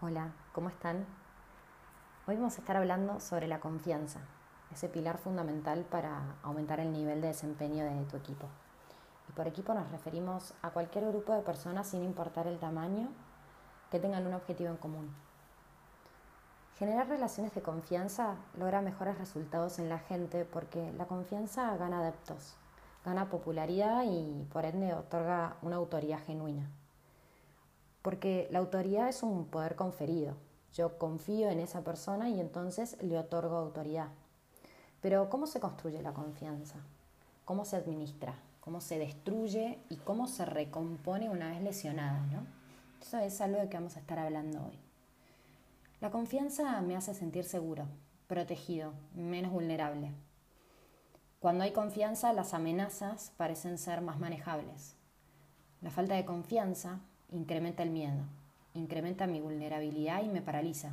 Hola, ¿cómo están? Hoy vamos a estar hablando sobre la confianza, ese pilar fundamental para aumentar el nivel de desempeño de tu equipo. Y por equipo nos referimos a cualquier grupo de personas sin importar el tamaño que tengan un objetivo en común. Generar relaciones de confianza logra mejores resultados en la gente porque la confianza gana adeptos, gana popularidad y por ende otorga una autoridad genuina porque la autoridad es un poder conferido. Yo confío en esa persona y entonces le otorgo autoridad. Pero ¿cómo se construye la confianza? ¿Cómo se administra? ¿Cómo se destruye y cómo se recompone una vez lesionada? ¿no? Eso es algo de que vamos a estar hablando hoy. La confianza me hace sentir seguro, protegido, menos vulnerable. Cuando hay confianza, las amenazas parecen ser más manejables. La falta de confianza incrementa el miedo, incrementa mi vulnerabilidad y me paraliza.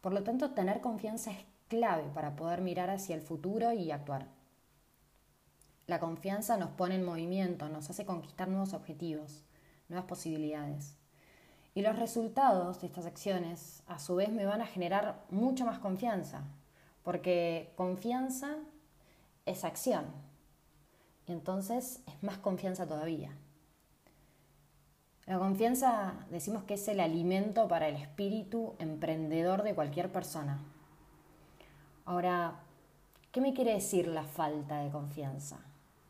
Por lo tanto, tener confianza es clave para poder mirar hacia el futuro y actuar. La confianza nos pone en movimiento, nos hace conquistar nuevos objetivos, nuevas posibilidades. Y los resultados de estas acciones, a su vez, me van a generar mucho más confianza, porque confianza es acción. Y entonces es más confianza todavía. La confianza decimos que es el alimento para el espíritu emprendedor de cualquier persona. Ahora, ¿qué me quiere decir la falta de confianza?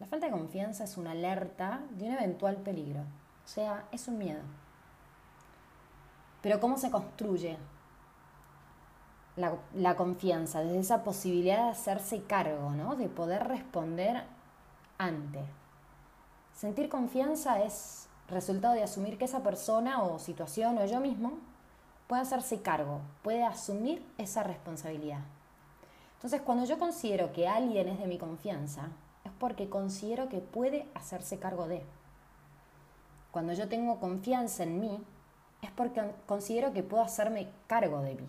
La falta de confianza es una alerta de un eventual peligro, o sea, es un miedo. Pero ¿cómo se construye la, confianza? Desde esa posibilidad de hacerse cargo, ¿no? de poder responder ante. Sentir confianza es resultado de asumir que esa persona o situación o yo mismo puede hacerse cargo, puede asumir esa responsabilidad. Entonces, cuando yo considero que alguien es de mi confianza, es porque considero que puede hacerse cargo de. Cuando yo tengo confianza en mí, es porque considero que puedo hacerme cargo de mí.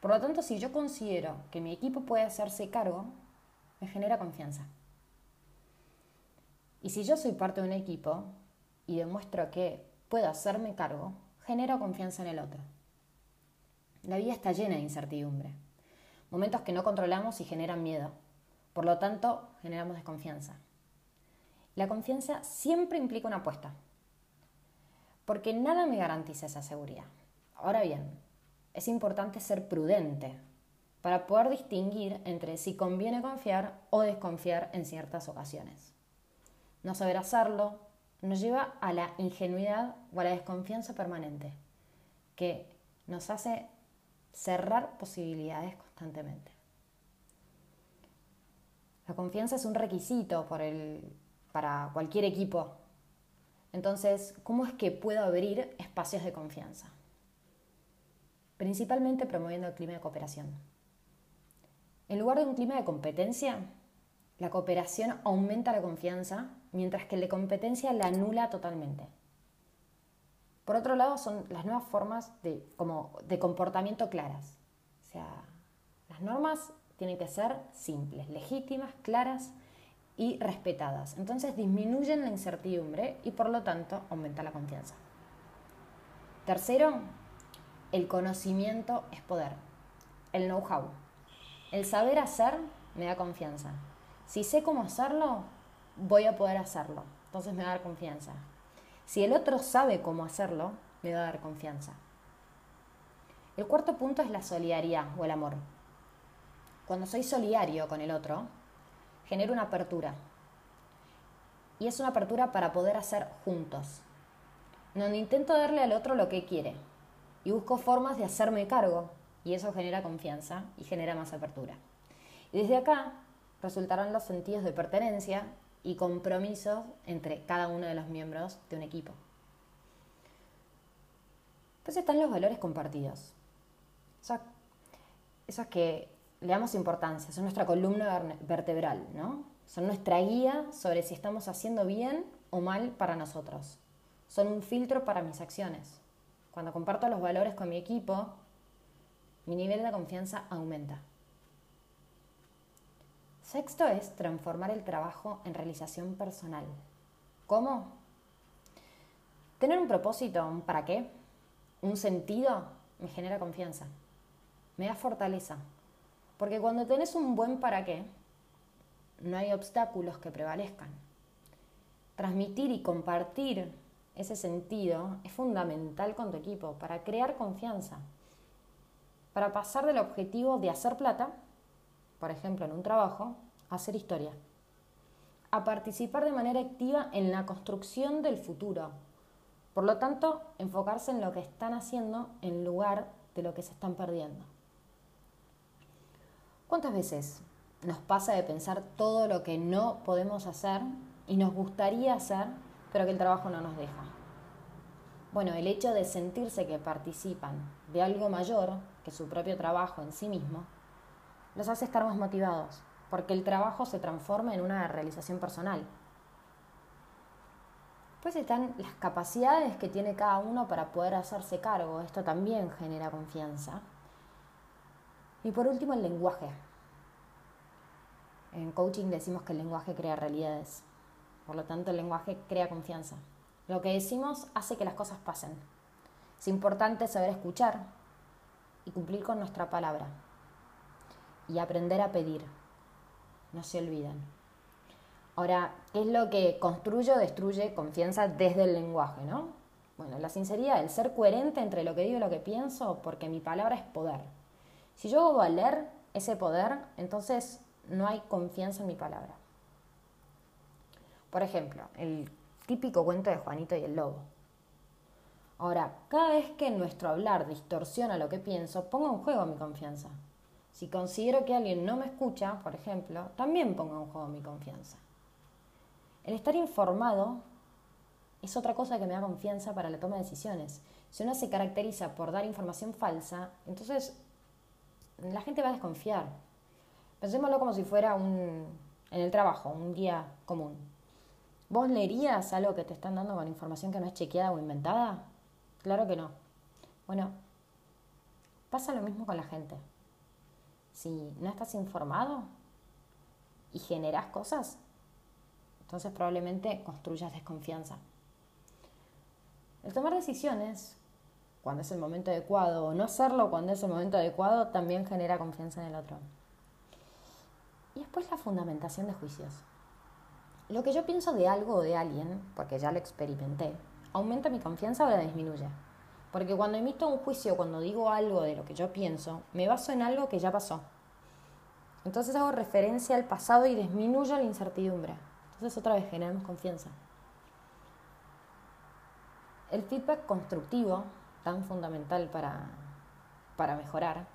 Por lo tanto, si yo considero que mi equipo puede hacerse cargo, me genera confianza. Y si yo soy parte de un equipo, y demuestro que puedo hacerme cargo, genero confianza en el otro. La vida está llena de incertidumbre, momentos que no controlamos y generan miedo. Por lo tanto, generamos desconfianza. La confianza siempre implica una apuesta, porque nada me garantiza esa seguridad. Ahora bien, es importante ser prudente para poder distinguir entre si conviene confiar o desconfiar en ciertas ocasiones. No saber hacerlo, nos lleva a la ingenuidad o a la desconfianza permanente, que nos hace cerrar posibilidades constantemente. La confianza es un requisito para cualquier equipo. Entonces, ¿cómo es que puedo abrir espacios de confianza? Principalmente promoviendo el clima de cooperación. En lugar de un clima de competencia, la cooperación aumenta la confianza, mientras que la competencia la anula totalmente. Por otro lado, son las nuevas formas de, comportamiento claras. O sea, las normas tienen que ser simples, legítimas, claras y respetadas. Entonces disminuyen la incertidumbre y por lo tanto aumenta la confianza. Tercero, el conocimiento es poder. El know-how. El saber hacer me da confianza. Si sé cómo hacerlo, voy a poder hacerlo. Entonces me va a dar confianza. Si el otro sabe cómo hacerlo, me va a dar confianza. El cuarto punto es la solidaridad o el amor. Cuando soy solidario con el otro, genero una apertura. Y es una apertura para poder hacer juntos. Donde intento darle al otro lo que quiere. Y busco formas de hacerme cargo. Y eso genera confianza y genera más apertura. Y desde acá resultarán los sentidos de pertenencia y compromiso entre cada uno de los miembros de un equipo. Entonces están los valores compartidos. Esos, esos que le damos importancia, son nuestra columna vertebral, ¿no? Son nuestra guía sobre si estamos haciendo bien o mal para nosotros. Son un filtro para mis acciones. Cuando comparto los valores con mi equipo, mi nivel de confianza aumenta. Sexto es transformar el trabajo en realización personal. ¿Cómo? Tener un propósito, un para qué, un sentido, me genera confianza, me da fortaleza. Porque cuando tenés un buen para qué, no hay obstáculos que prevalezcan. Transmitir y compartir ese sentido es fundamental con tu equipo para crear confianza, para pasar del objetivo de hacer plata, por ejemplo en un trabajo, hacer historia, a participar de manera activa en la construcción del futuro. Por lo tanto, enfocarse en lo que están haciendo en lugar de lo que se están perdiendo. ¿Cuántas veces nos pasa de pensar todo lo que no podemos hacer y nos gustaría hacer, pero que el trabajo no nos deja? Bueno, el hecho de sentirse que participan de algo mayor que su propio trabajo en sí mismo, los hace estar más motivados, porque el trabajo se transforma en una realización personal. Pues están las capacidades que tiene cada uno para poder hacerse cargo, esto también genera confianza. Y por último, el lenguaje. En coaching decimos que el lenguaje crea realidades. Por lo tanto, el lenguaje crea confianza. Lo que decimos hace que las cosas pasen. Es importante saber escuchar y cumplir con nuestra palabra. Y aprender a pedir. No se olviden. Ahora, ¿qué es lo que construye o destruye confianza desde el lenguaje, no? Bueno, la sinceridad, el ser coherente entre lo que digo y lo que pienso, porque mi palabra es poder. Si yo hago valer ese poder, entonces no hay confianza en mi palabra. Por ejemplo, el típico cuento de Juanito y el Lobo. Ahora, cada vez que nuestro hablar distorsiona lo que pienso, pongo en juego mi confianza. Si considero que alguien no me escucha, por ejemplo, también pongo en juego mi confianza. El estar informado es otra cosa que me da confianza para la toma de decisiones. Si uno se caracteriza por dar información falsa, entonces la gente va a desconfiar. Pensémoslo como si fuera un, en el trabajo, un día común. ¿Vos leerías algo que te están dando con información que no es chequeada o inventada? Claro que no. Bueno, pasa lo mismo con la gente. Si no estás informado y generas cosas, entonces probablemente construyas desconfianza. El tomar decisiones cuando es el momento adecuado o no hacerlo cuando es el momento adecuado también genera confianza en el otro. Y después la fundamentación de juicios. Lo que yo pienso de algo o de alguien, porque ya lo experimenté, aumenta mi confianza o la disminuye. Porque cuando emito un juicio, cuando digo algo de lo que yo pienso, me baso en algo que ya pasó. Entonces hago referencia al pasado y disminuyo la incertidumbre. Entonces otra vez generamos confianza. El feedback constructivo tan fundamental para, para mejorar,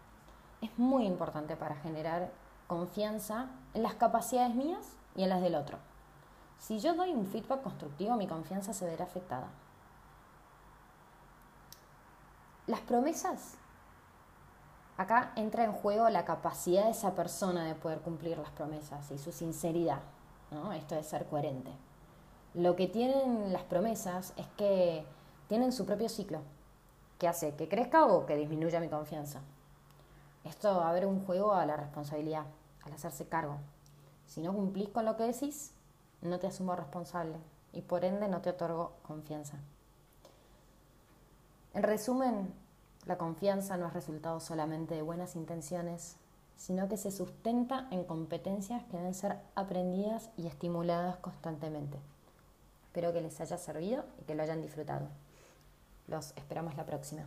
es muy importante para generar confianza en las capacidades mías y en las del otro. Si yo doy un feedback constructivo, mi confianza se verá afectada. Las promesas. Acá entra en juego la capacidad de esa persona de poder cumplir las promesas y su sinceridad. ¿no? Esto de ser coherente. Lo que tienen las promesas es que tienen su propio ciclo que hace que crezca o que disminuya mi confianza. Esto va a haber un juego a la responsabilidad, al hacerse cargo. Si no cumplís con lo que decís, no te asumo responsable y por ende no te otorgo confianza. En resumen, la confianza no es resultado solamente de buenas intenciones, sino que se sustenta en competencias que deben ser aprendidas y estimuladas constantemente. Espero que les haya servido y que lo hayan disfrutado. Los esperamos la próxima.